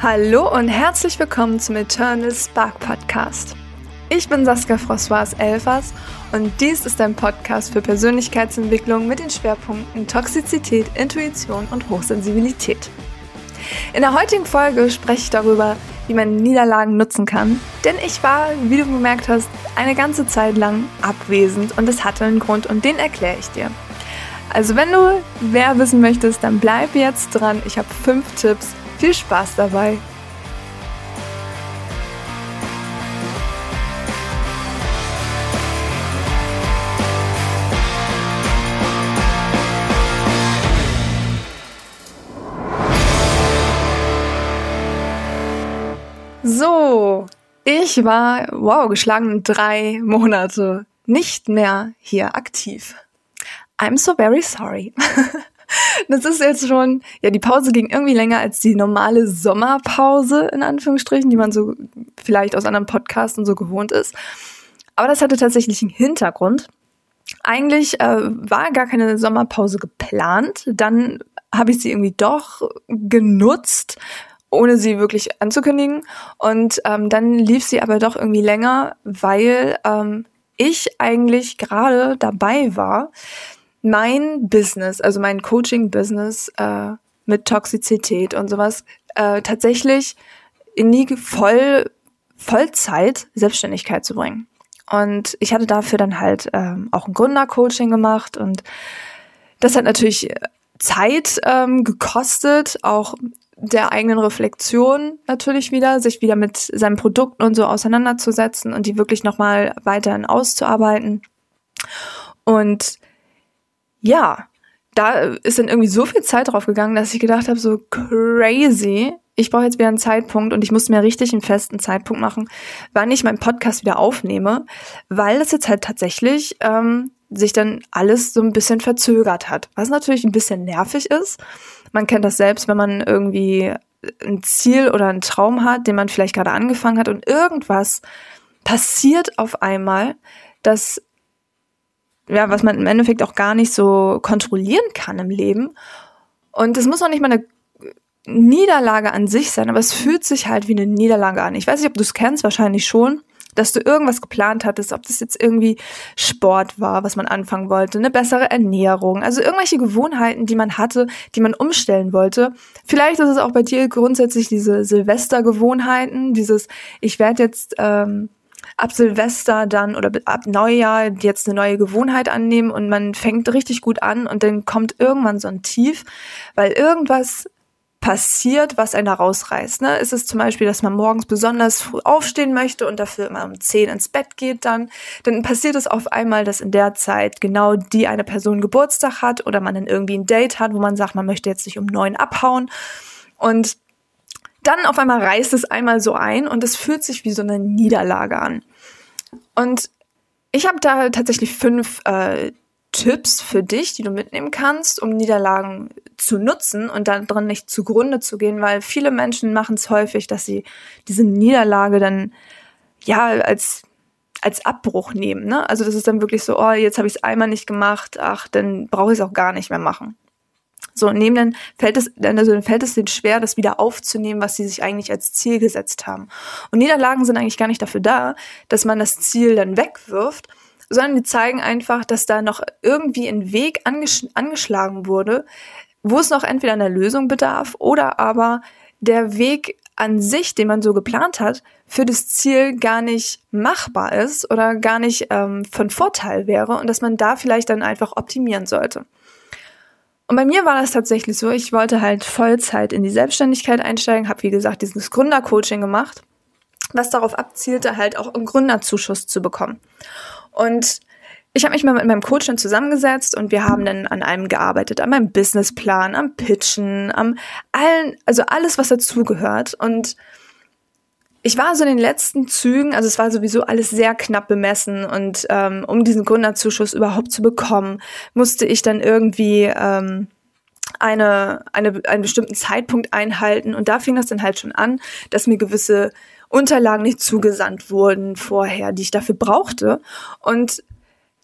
Hallo und herzlich willkommen zum Eternal Spark Podcast. Ich bin Saskia Françoise Elfers und dies ist ein Podcast für Persönlichkeitsentwicklung mit den Schwerpunkten Toxizität, Intuition und Hochsensibilität. In der heutigen Folge spreche ich darüber, wie man Niederlagen nutzen kann, denn ich war, wie du bemerkt hast, eine ganze Zeit lang abwesend und es hatte einen Grund und den erkläre ich dir. Also wenn du mehr wissen möchtest, dann bleib jetzt dran. Ich habe fünf Tipps, viel Spaß dabei! So, ich war, wow, geschlagen drei Monate nicht mehr hier aktiv. I'm so very sorry. Das ist jetzt schon, ja, die Pause ging irgendwie länger als die normale Sommerpause, in Anführungsstrichen, die man so vielleicht aus anderen Podcasts und so gewohnt ist. Aber das hatte tatsächlich einen Hintergrund. Eigentlich äh, war gar keine Sommerpause geplant. Dann habe ich sie irgendwie doch genutzt, ohne sie wirklich anzukündigen. Und ähm, dann lief sie aber doch irgendwie länger, weil ähm, ich eigentlich gerade dabei war, mein Business, also mein Coaching-Business äh, mit Toxizität und sowas, äh, tatsächlich in die voll, Vollzeit Selbstständigkeit zu bringen. Und ich hatte dafür dann halt ähm, auch ein Gründercoaching gemacht und das hat natürlich Zeit ähm, gekostet, auch der eigenen Reflexion natürlich wieder, sich wieder mit seinen Produkten und so auseinanderzusetzen und die wirklich nochmal weiterhin auszuarbeiten. Und ja, da ist dann irgendwie so viel Zeit drauf gegangen, dass ich gedacht habe, so crazy. Ich brauche jetzt wieder einen Zeitpunkt und ich muss mir richtig einen festen Zeitpunkt machen, wann ich meinen Podcast wieder aufnehme, weil das jetzt halt tatsächlich ähm, sich dann alles so ein bisschen verzögert hat. Was natürlich ein bisschen nervig ist. Man kennt das selbst, wenn man irgendwie ein Ziel oder einen Traum hat, den man vielleicht gerade angefangen hat und irgendwas passiert auf einmal, dass ja, was man im Endeffekt auch gar nicht so kontrollieren kann im Leben. Und es muss auch nicht mal eine Niederlage an sich sein, aber es fühlt sich halt wie eine Niederlage an. Ich weiß nicht, ob du es kennst, wahrscheinlich schon, dass du irgendwas geplant hattest, ob das jetzt irgendwie Sport war, was man anfangen wollte, eine bessere Ernährung, also irgendwelche Gewohnheiten, die man hatte, die man umstellen wollte. Vielleicht ist es auch bei dir grundsätzlich diese Silvestergewohnheiten, dieses, ich werde jetzt ähm, ab Silvester dann oder ab Neujahr jetzt eine neue Gewohnheit annehmen und man fängt richtig gut an und dann kommt irgendwann so ein Tief, weil irgendwas passiert, was einen da rausreißt. Ne? Ist es zum Beispiel, dass man morgens besonders früh aufstehen möchte und dafür immer um 10 ins Bett geht dann, dann passiert es auf einmal, dass in der Zeit genau die eine Person Geburtstag hat oder man dann irgendwie ein Date hat, wo man sagt, man möchte jetzt nicht um neun abhauen und dann auf einmal reißt es einmal so ein und es fühlt sich wie so eine Niederlage an. Und ich habe da tatsächlich fünf äh, Tipps für dich, die du mitnehmen kannst, um Niederlagen zu nutzen und daran nicht zugrunde zu gehen, weil viele Menschen machen es häufig, dass sie diese Niederlage dann ja als als Abbruch nehmen. Ne? Also das ist dann wirklich so, oh, jetzt habe ich es einmal nicht gemacht, ach, dann brauche ich es auch gar nicht mehr machen. So, nehmen dann fällt es, also dann fällt es denen schwer, das wieder aufzunehmen, was sie sich eigentlich als Ziel gesetzt haben. Und Niederlagen sind eigentlich gar nicht dafür da, dass man das Ziel dann wegwirft, sondern die zeigen einfach, dass da noch irgendwie ein Weg angesch angeschlagen wurde, wo es noch entweder einer Lösung bedarf oder aber der Weg an sich, den man so geplant hat, für das Ziel gar nicht machbar ist oder gar nicht ähm, von Vorteil wäre und dass man da vielleicht dann einfach optimieren sollte. Und bei mir war das tatsächlich so, ich wollte halt Vollzeit in die Selbstständigkeit einsteigen, habe wie gesagt dieses Gründercoaching gemacht, was darauf abzielte, halt auch einen Gründerzuschuss zu bekommen. Und ich habe mich mal mit meinem Coach dann zusammengesetzt und wir haben dann an einem gearbeitet, an meinem Businessplan, am Pitchen, am allen, also alles, was dazugehört. Und ich war so in den letzten Zügen, also es war sowieso alles sehr knapp bemessen und ähm, um diesen Gründerzuschuss überhaupt zu bekommen, musste ich dann irgendwie ähm, eine, eine, einen bestimmten Zeitpunkt einhalten und da fing das dann halt schon an, dass mir gewisse Unterlagen nicht zugesandt wurden vorher, die ich dafür brauchte und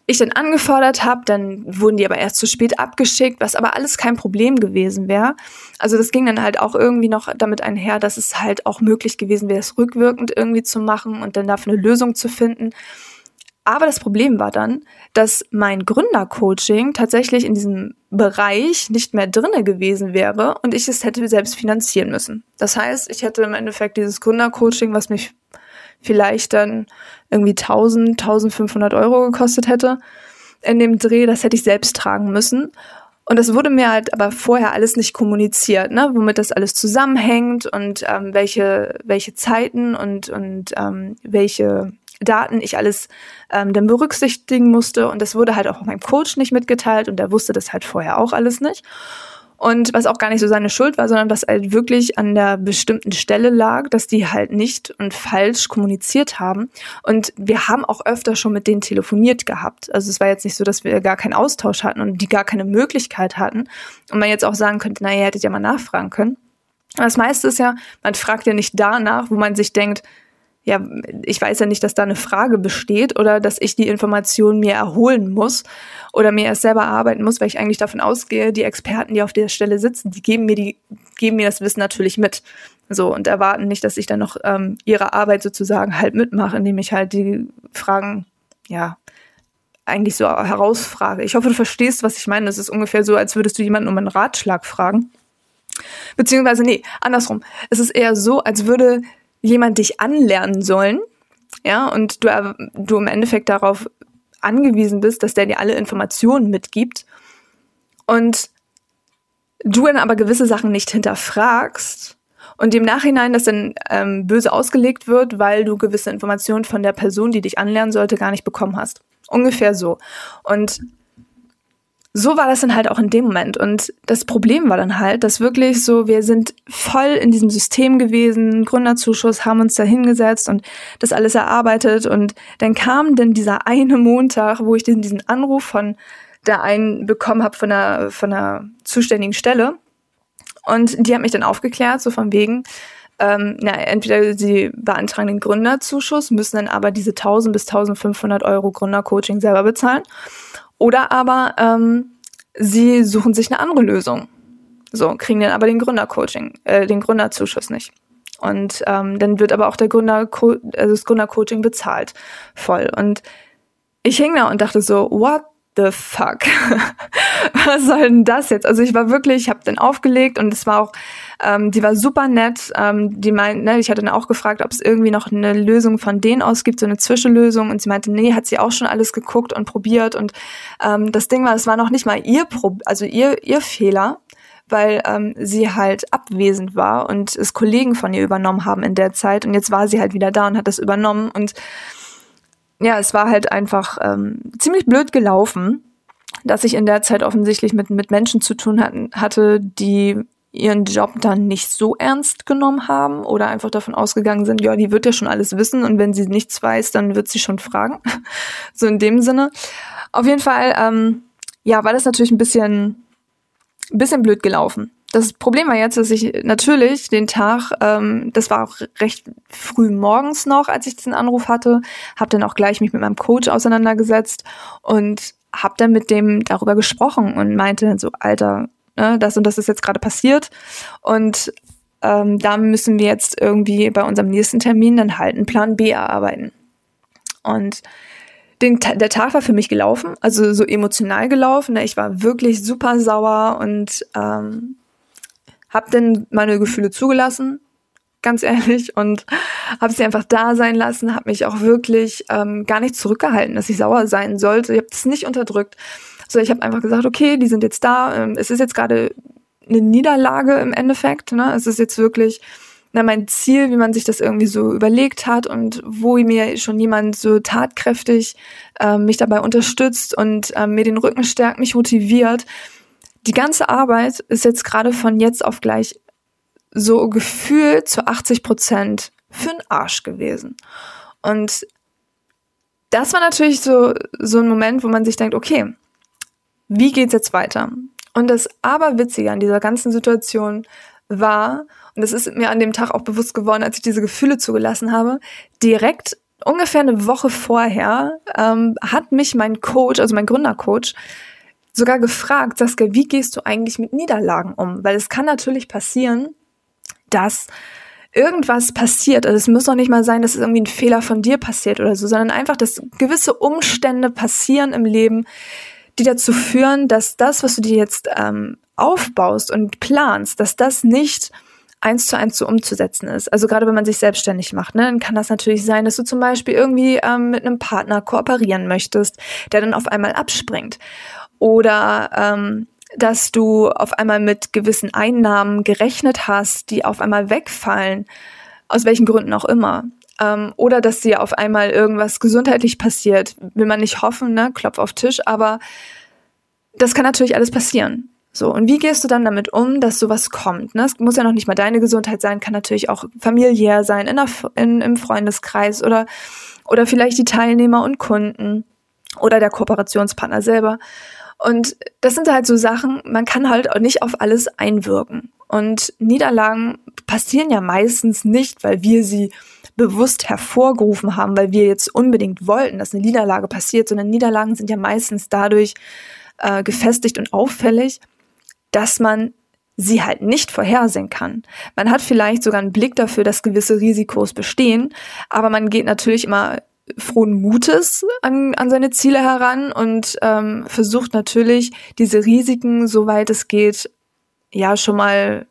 ich dann angefordert habe, dann wurden die aber erst zu spät abgeschickt, was aber alles kein Problem gewesen wäre. Also das ging dann halt auch irgendwie noch damit einher, dass es halt auch möglich gewesen wäre, es rückwirkend irgendwie zu machen und dann dafür eine Lösung zu finden. Aber das Problem war dann, dass mein Gründercoaching tatsächlich in diesem Bereich nicht mehr drinne gewesen wäre und ich es hätte selbst finanzieren müssen. Das heißt, ich hätte im Endeffekt dieses Gründercoaching, was mich vielleicht dann irgendwie 1000, 1500 Euro gekostet hätte in dem Dreh, das hätte ich selbst tragen müssen. Und das wurde mir halt aber vorher alles nicht kommuniziert, ne, womit das alles zusammenhängt und ähm, welche, welche Zeiten und, und ähm, welche Daten ich alles ähm, dann berücksichtigen musste. Und das wurde halt auch meinem Coach nicht mitgeteilt und der wusste das halt vorher auch alles nicht. Und was auch gar nicht so seine Schuld war, sondern was halt wirklich an der bestimmten Stelle lag, dass die halt nicht und falsch kommuniziert haben. Und wir haben auch öfter schon mit denen telefoniert gehabt. Also es war jetzt nicht so, dass wir gar keinen Austausch hatten und die gar keine Möglichkeit hatten. Und man jetzt auch sagen könnte, naja, ihr hättet ja mal nachfragen können. Das meiste ist ja, man fragt ja nicht danach, wo man sich denkt, ja, ich weiß ja nicht, dass da eine Frage besteht oder dass ich die Information mir erholen muss oder mir erst selber arbeiten muss, weil ich eigentlich davon ausgehe, die Experten, die auf der Stelle sitzen, die geben mir die, geben mir das Wissen natürlich mit. So, und erwarten nicht, dass ich dann noch ähm, ihre Arbeit sozusagen halt mitmache, indem ich halt die Fragen, ja, eigentlich so herausfrage. Ich hoffe, du verstehst, was ich meine. Das ist ungefähr so, als würdest du jemanden um einen Ratschlag fragen. Beziehungsweise, nee, andersrum. Es ist eher so, als würde jemand dich anlernen sollen, ja, und du, du im Endeffekt darauf angewiesen bist, dass der dir alle Informationen mitgibt und du dann aber gewisse Sachen nicht hinterfragst und im Nachhinein das dann ähm, böse ausgelegt wird, weil du gewisse Informationen von der Person, die dich anlernen sollte, gar nicht bekommen hast. Ungefähr so. Und so war das dann halt auch in dem Moment. Und das Problem war dann halt, dass wirklich so, wir sind voll in diesem System gewesen, Gründerzuschuss, haben uns da hingesetzt und das alles erarbeitet. Und dann kam denn dieser eine Montag, wo ich diesen Anruf von der einen bekommen habe von der, von der zuständigen Stelle. Und die hat mich dann aufgeklärt, so von wegen, ähm, na, entweder sie beantragen den Gründerzuschuss, müssen dann aber diese 1000 bis 1500 Euro Gründercoaching selber bezahlen. Oder aber ähm, sie suchen sich eine andere Lösung. So, kriegen dann aber den Gründercoaching, äh, den Gründerzuschuss nicht. Und ähm, dann wird aber auch der Gründer, also das Gründercoaching bezahlt voll. Und ich hing da und dachte so, what the fuck? Was soll denn das jetzt? Also ich war wirklich, ich habe dann aufgelegt und es war auch, ähm, die war super nett. Ähm, die meint, ne, ich hatte dann auch gefragt, ob es irgendwie noch eine Lösung von denen aus gibt, so eine Zwischenlösung. Und sie meinte, nee, hat sie auch schon alles geguckt und probiert. Und ähm, das Ding war, es war noch nicht mal ihr Pro also ihr, ihr Fehler, weil ähm, sie halt abwesend war und es Kollegen von ihr übernommen haben in der Zeit. Und jetzt war sie halt wieder da und hat das übernommen. Und ja, es war halt einfach ähm, ziemlich blöd gelaufen, dass ich in der Zeit offensichtlich mit, mit Menschen zu tun hatten, hatte, die ihren Job dann nicht so ernst genommen haben oder einfach davon ausgegangen sind, ja, die wird ja schon alles wissen und wenn sie nichts weiß, dann wird sie schon fragen. so in dem Sinne. Auf jeden Fall, ähm, ja, war das natürlich ein bisschen, ein bisschen blöd gelaufen. Das Problem war jetzt, dass ich natürlich den Tag, ähm, das war auch recht früh morgens noch, als ich diesen Anruf hatte, habe dann auch gleich mich mit meinem Coach auseinandergesetzt und habe dann mit dem darüber gesprochen und meinte so, Alter, ne, das und das ist jetzt gerade passiert und ähm, da müssen wir jetzt irgendwie bei unserem nächsten Termin dann halt einen Plan B erarbeiten. Und den, der Tag war für mich gelaufen, also so emotional gelaufen. Ne? Ich war wirklich super sauer und ähm, habe dann meine Gefühle zugelassen, ganz ehrlich, und habe sie einfach da sein lassen, habe mich auch wirklich ähm, gar nicht zurückgehalten, dass ich sauer sein sollte. Ich habe das nicht unterdrückt. So, ich habe einfach gesagt, okay, die sind jetzt da. Ähm, es ist jetzt gerade eine Niederlage im Endeffekt. Ne? Es ist jetzt wirklich na, mein Ziel, wie man sich das irgendwie so überlegt hat und wo mir schon jemand so tatkräftig äh, mich dabei unterstützt und äh, mir den Rücken stärkt, mich motiviert die ganze Arbeit ist jetzt gerade von jetzt auf gleich so gefühlt zu 80 Prozent für den Arsch gewesen. Und das war natürlich so, so ein Moment, wo man sich denkt, okay, wie geht's jetzt weiter? Und das Aberwitzige an dieser ganzen Situation war, und das ist mir an dem Tag auch bewusst geworden, als ich diese Gefühle zugelassen habe, direkt ungefähr eine Woche vorher ähm, hat mich mein Coach, also mein Gründercoach, sogar gefragt, Saskia, wie gehst du eigentlich mit Niederlagen um? Weil es kann natürlich passieren, dass irgendwas passiert. Also es muss doch nicht mal sein, dass es irgendwie ein Fehler von dir passiert oder so, sondern einfach, dass gewisse Umstände passieren im Leben, die dazu führen, dass das, was du dir jetzt ähm, aufbaust und planst, dass das nicht eins zu eins so umzusetzen ist. Also gerade wenn man sich selbstständig macht, ne, dann kann das natürlich sein, dass du zum Beispiel irgendwie ähm, mit einem Partner kooperieren möchtest, der dann auf einmal abspringt. Oder ähm, dass du auf einmal mit gewissen Einnahmen gerechnet hast, die auf einmal wegfallen, aus welchen Gründen auch immer. Ähm, oder dass dir auf einmal irgendwas gesundheitlich passiert, will man nicht hoffen, ne? Klopf auf Tisch, aber das kann natürlich alles passieren. So, und wie gehst du dann damit um, dass sowas kommt? Ne? Es muss ja noch nicht mal deine Gesundheit sein, kann natürlich auch familiär sein, in der, in, im Freundeskreis oder, oder vielleicht die Teilnehmer und Kunden oder der Kooperationspartner selber. Und das sind halt so Sachen, man kann halt auch nicht auf alles einwirken. Und Niederlagen passieren ja meistens nicht, weil wir sie bewusst hervorgerufen haben, weil wir jetzt unbedingt wollten, dass eine Niederlage passiert, sondern Niederlagen sind ja meistens dadurch äh, gefestigt und auffällig, dass man sie halt nicht vorhersehen kann. Man hat vielleicht sogar einen Blick dafür, dass gewisse Risikos bestehen, aber man geht natürlich immer frohen Mutes an, an seine Ziele heran und ähm, versucht natürlich diese Risiken, soweit es geht, ja schon mal,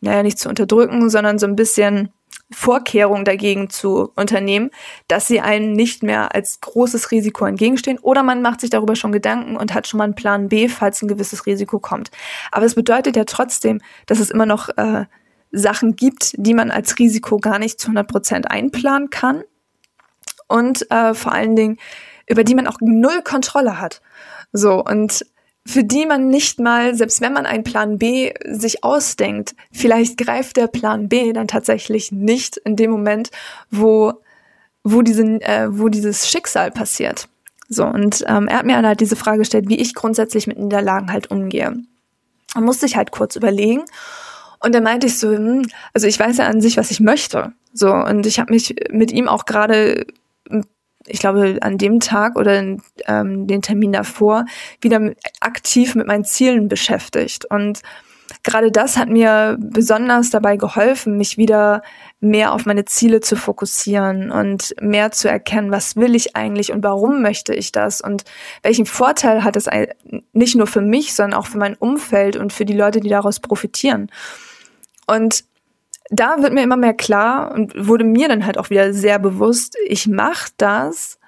naja, nicht zu unterdrücken, sondern so ein bisschen Vorkehrungen dagegen zu unternehmen, dass sie einem nicht mehr als großes Risiko entgegenstehen oder man macht sich darüber schon Gedanken und hat schon mal einen Plan B, falls ein gewisses Risiko kommt. Aber es bedeutet ja trotzdem, dass es immer noch äh, Sachen gibt, die man als Risiko gar nicht zu 100 Prozent einplanen kann und äh, vor allen Dingen über die man auch null Kontrolle hat. So und für die man nicht mal, selbst wenn man einen Plan B sich ausdenkt, vielleicht greift der Plan B dann tatsächlich nicht in dem Moment, wo, wo, diesen, äh, wo dieses Schicksal passiert. So, und ähm, er hat mir halt diese Frage gestellt, wie ich grundsätzlich mit Niederlagen halt umgehe. Da musste ich halt kurz überlegen. Und dann meinte ich so, hm, also ich weiß ja an sich, was ich möchte. So, und ich habe mich mit ihm auch gerade ich glaube, an dem Tag oder ähm, den Termin davor wieder aktiv mit meinen Zielen beschäftigt. Und gerade das hat mir besonders dabei geholfen, mich wieder mehr auf meine Ziele zu fokussieren und mehr zu erkennen, was will ich eigentlich und warum möchte ich das und welchen Vorteil hat es nicht nur für mich, sondern auch für mein Umfeld und für die Leute, die daraus profitieren. Und da wird mir immer mehr klar und wurde mir dann halt auch wieder sehr bewusst, ich mache das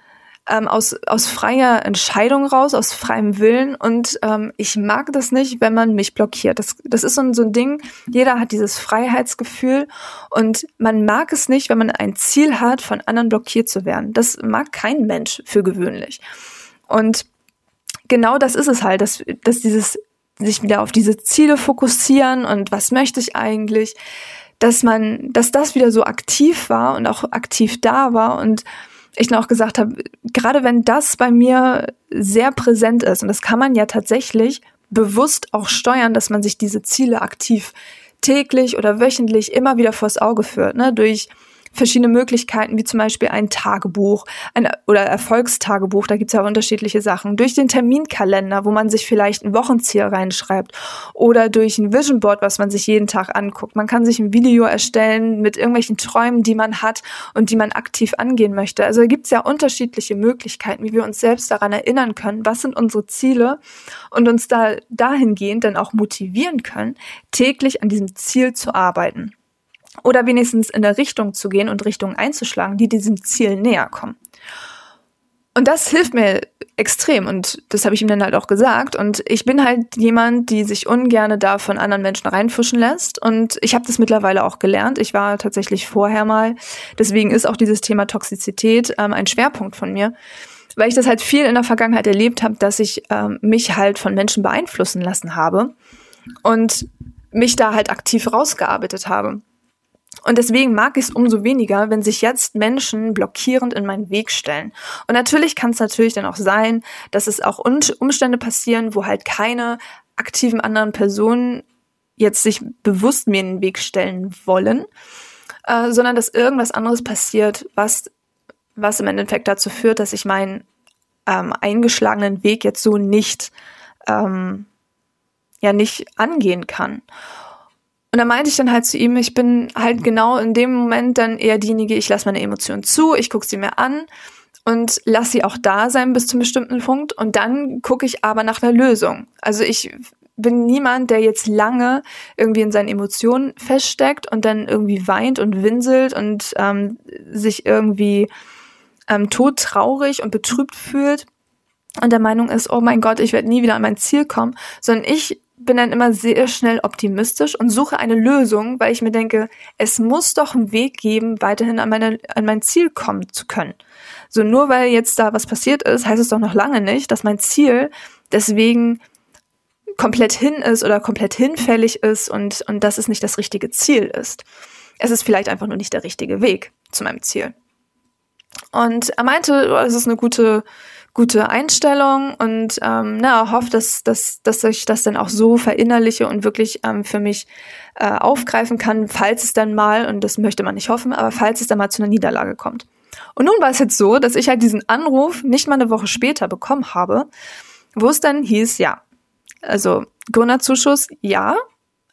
ähm, aus, aus freier Entscheidung raus, aus freiem Willen und ähm, ich mag das nicht, wenn man mich blockiert. Das, das ist so ein, so ein Ding, jeder hat dieses Freiheitsgefühl und man mag es nicht, wenn man ein Ziel hat, von anderen blockiert zu werden. Das mag kein Mensch für gewöhnlich. Und genau das ist es halt, dass, dass dieses sich wieder auf diese Ziele fokussieren und was möchte ich eigentlich, dass man, dass das wieder so aktiv war und auch aktiv da war und ich dann auch gesagt habe, gerade wenn das bei mir sehr präsent ist, und das kann man ja tatsächlich bewusst auch steuern, dass man sich diese Ziele aktiv täglich oder wöchentlich immer wieder vors Auge führt, ne, durch verschiedene Möglichkeiten, wie zum Beispiel ein Tagebuch ein, oder Erfolgstagebuch, da gibt's ja unterschiedliche Sachen, durch den Terminkalender, wo man sich vielleicht ein Wochenziel reinschreibt oder durch ein Vision Board, was man sich jeden Tag anguckt. Man kann sich ein Video erstellen mit irgendwelchen Träumen, die man hat und die man aktiv angehen möchte. Also da gibt's ja unterschiedliche Möglichkeiten, wie wir uns selbst daran erinnern können, was sind unsere Ziele und uns da dahingehend dann auch motivieren können, täglich an diesem Ziel zu arbeiten oder wenigstens in der Richtung zu gehen und Richtungen einzuschlagen, die diesem Ziel näher kommen. Und das hilft mir extrem und das habe ich ihm dann halt auch gesagt und ich bin halt jemand, die sich ungerne da von anderen Menschen reinfuschen lässt und ich habe das mittlerweile auch gelernt. Ich war tatsächlich vorher mal, deswegen ist auch dieses Thema Toxizität ähm, ein Schwerpunkt von mir, weil ich das halt viel in der Vergangenheit erlebt habe, dass ich ähm, mich halt von Menschen beeinflussen lassen habe und mich da halt aktiv rausgearbeitet habe. Und deswegen mag ich es umso weniger, wenn sich jetzt Menschen blockierend in meinen Weg stellen. Und natürlich kann es natürlich dann auch sein, dass es auch Umstände passieren, wo halt keine aktiven anderen Personen jetzt sich bewusst mir in den Weg stellen wollen, äh, sondern dass irgendwas anderes passiert, was was im Endeffekt dazu führt, dass ich meinen ähm, eingeschlagenen Weg jetzt so nicht, ähm, ja, nicht angehen kann. Und da meinte ich dann halt zu ihm, ich bin halt genau in dem Moment dann eher diejenige, ich lasse meine Emotionen zu, ich gucke sie mir an und lasse sie auch da sein bis zum bestimmten Punkt und dann gucke ich aber nach einer Lösung. Also ich bin niemand, der jetzt lange irgendwie in seinen Emotionen feststeckt und dann irgendwie weint und winselt und ähm, sich irgendwie ähm, todtraurig und betrübt fühlt und der Meinung ist, oh mein Gott, ich werde nie wieder an mein Ziel kommen, sondern ich bin dann immer sehr schnell optimistisch und suche eine Lösung, weil ich mir denke, es muss doch einen Weg geben, weiterhin an, meine, an mein Ziel kommen zu können. So nur weil jetzt da was passiert ist, heißt es doch noch lange nicht, dass mein Ziel deswegen komplett hin ist oder komplett hinfällig ist und, und dass es nicht das richtige Ziel ist. Es ist vielleicht einfach nur nicht der richtige Weg zu meinem Ziel. Und er meinte, oh, es ist eine gute, gute Einstellung und ähm, na, hofft, dass, dass, dass ich das dann auch so verinnerliche und wirklich ähm, für mich äh, aufgreifen kann, falls es dann mal, und das möchte man nicht hoffen, aber falls es dann mal zu einer Niederlage kommt. Und nun war es jetzt so, dass ich halt diesen Anruf nicht mal eine Woche später bekommen habe, wo es dann hieß, ja, also Gründerzuschuss, ja,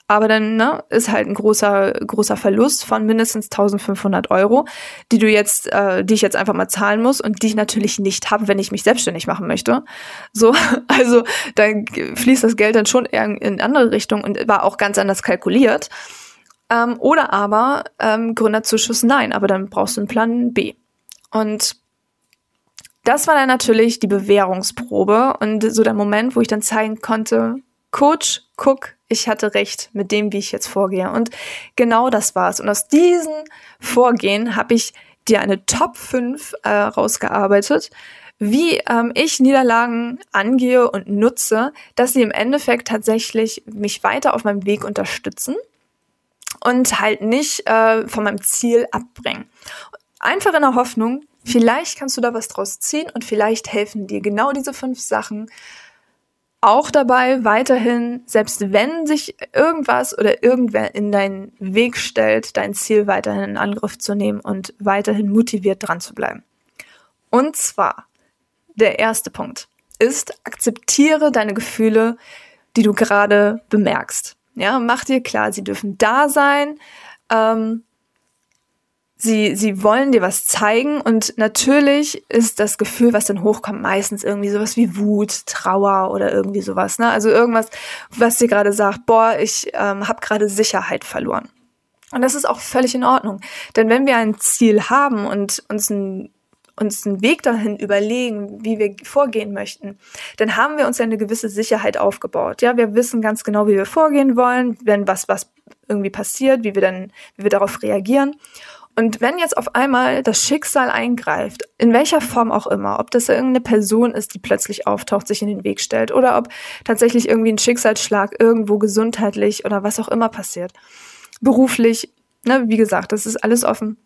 aber dann ne, ist halt ein großer großer Verlust von mindestens 1500 Euro, die du jetzt, äh, die ich jetzt einfach mal zahlen muss und die ich natürlich nicht habe, wenn ich mich selbstständig machen möchte. So, also dann fließt das Geld dann schon eher in andere Richtung und war auch ganz anders kalkuliert. Ähm, oder aber ähm, Gründerzuschuss nein, aber dann brauchst du einen Plan B. Und das war dann natürlich die Bewährungsprobe und so der Moment, wo ich dann zeigen konnte, Coach, guck, ich hatte recht mit dem, wie ich jetzt vorgehe. Und genau das war's. Und aus diesem Vorgehen habe ich dir eine Top 5 äh, rausgearbeitet, wie ähm, ich Niederlagen angehe und nutze, dass sie im Endeffekt tatsächlich mich weiter auf meinem Weg unterstützen und halt nicht äh, von meinem Ziel abbringen. Einfach in der Hoffnung, vielleicht kannst du da was draus ziehen und vielleicht helfen dir genau diese fünf Sachen, auch dabei weiterhin, selbst wenn sich irgendwas oder irgendwer in deinen Weg stellt, dein Ziel weiterhin in Angriff zu nehmen und weiterhin motiviert dran zu bleiben. Und zwar, der erste Punkt ist, akzeptiere deine Gefühle, die du gerade bemerkst. Ja, mach dir klar, sie dürfen da sein. Ähm, sie, sie wollen dir was zeigen und natürlich ist das Gefühl, was dann hochkommt, meistens irgendwie sowas wie Wut, Trauer oder irgendwie sowas. Ne? Also irgendwas, was dir gerade sagt, boah, ich ähm, habe gerade Sicherheit verloren. Und das ist auch völlig in Ordnung. Denn wenn wir ein Ziel haben und uns ein uns einen Weg dahin überlegen, wie wir vorgehen möchten, dann haben wir uns ja eine gewisse Sicherheit aufgebaut. Ja, wir wissen ganz genau, wie wir vorgehen wollen, wenn was, was irgendwie passiert, wie wir dann, wie wir darauf reagieren. Und wenn jetzt auf einmal das Schicksal eingreift, in welcher Form auch immer, ob das irgendeine Person ist, die plötzlich auftaucht, sich in den Weg stellt, oder ob tatsächlich irgendwie ein Schicksalsschlag irgendwo gesundheitlich oder was auch immer passiert, beruflich, ne, wie gesagt, das ist alles offen,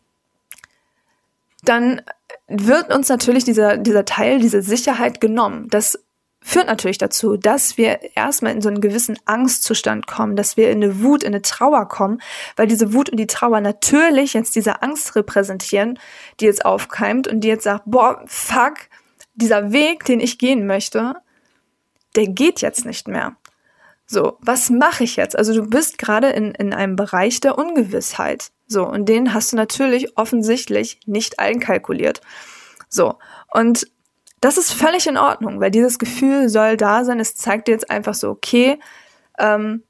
dann wird uns natürlich dieser, dieser Teil, diese Sicherheit genommen. Das führt natürlich dazu, dass wir erstmal in so einen gewissen Angstzustand kommen, dass wir in eine Wut, in eine Trauer kommen, weil diese Wut und die Trauer natürlich jetzt diese Angst repräsentieren, die jetzt aufkeimt und die jetzt sagt, boah, fuck, dieser Weg, den ich gehen möchte, der geht jetzt nicht mehr. So, was mache ich jetzt? Also du bist gerade in, in einem Bereich der Ungewissheit. So, und den hast du natürlich offensichtlich nicht einkalkuliert. So, und das ist völlig in Ordnung, weil dieses Gefühl soll da sein. Es zeigt dir jetzt einfach so, okay, ähm,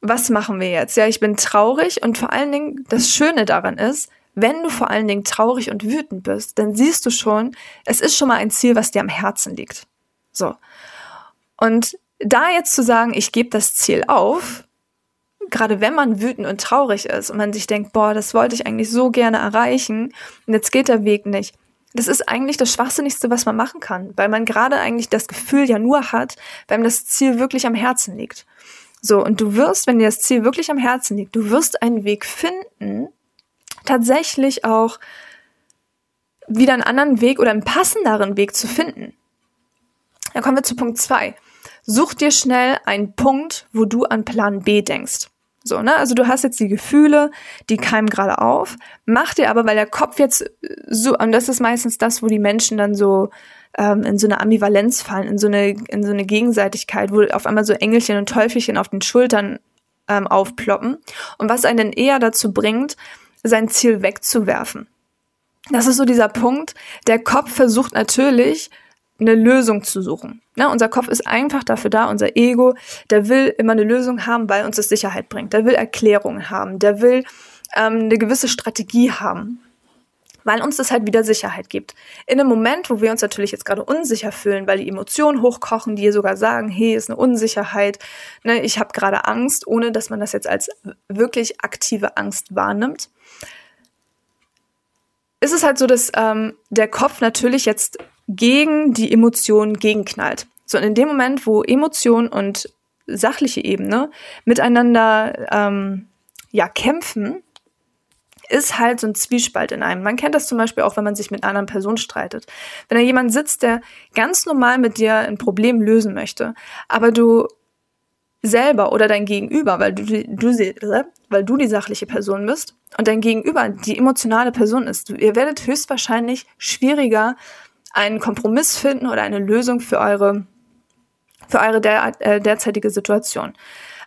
was machen wir jetzt? Ja, ich bin traurig und vor allen Dingen das Schöne daran ist, wenn du vor allen Dingen traurig und wütend bist, dann siehst du schon, es ist schon mal ein Ziel, was dir am Herzen liegt. So. Und da jetzt zu sagen, ich gebe das Ziel auf, gerade wenn man wütend und traurig ist und man sich denkt, boah, das wollte ich eigentlich so gerne erreichen und jetzt geht der Weg nicht, das ist eigentlich das Schwachsinnigste, was man machen kann, weil man gerade eigentlich das Gefühl ja nur hat, wenn das Ziel wirklich am Herzen liegt. So, und du wirst, wenn dir das Ziel wirklich am Herzen liegt, du wirst einen Weg finden, tatsächlich auch wieder einen anderen Weg oder einen passenderen Weg zu finden. Dann kommen wir zu Punkt zwei. Such dir schnell einen Punkt, wo du an Plan B denkst. So, ne? Also du hast jetzt die Gefühle, die keimen gerade auf, mach dir aber, weil der Kopf jetzt so, und das ist meistens das, wo die Menschen dann so ähm, in so eine Ambivalenz fallen, in so eine, in so eine Gegenseitigkeit, wo auf einmal so Engelchen und Teufelchen auf den Schultern ähm, aufploppen und was einen eher dazu bringt, sein Ziel wegzuwerfen. Das ist so dieser Punkt, der Kopf versucht natürlich, eine Lösung zu suchen. Ne, unser Kopf ist einfach dafür da, unser Ego, der will immer eine Lösung haben, weil uns das Sicherheit bringt. Der will Erklärungen haben, der will ähm, eine gewisse Strategie haben, weil uns das halt wieder Sicherheit gibt. In einem Moment, wo wir uns natürlich jetzt gerade unsicher fühlen, weil die Emotionen hochkochen, die sogar sagen, hey, ist eine Unsicherheit, ne, ich habe gerade Angst, ohne dass man das jetzt als wirklich aktive Angst wahrnimmt, ist es halt so, dass ähm, der Kopf natürlich jetzt gegen die Emotionen gegenknallt. So, und in dem Moment, wo Emotion und sachliche Ebene miteinander ähm, ja kämpfen, ist halt so ein Zwiespalt in einem. Man kennt das zum Beispiel auch, wenn man sich mit einer anderen Person streitet. Wenn da jemand sitzt, der ganz normal mit dir ein Problem lösen möchte, aber du selber oder dein Gegenüber, weil du, du, weil du die sachliche Person bist und dein Gegenüber die emotionale Person ist, ihr werdet höchstwahrscheinlich schwieriger einen Kompromiss finden oder eine Lösung für eure, für eure der, äh, derzeitige Situation.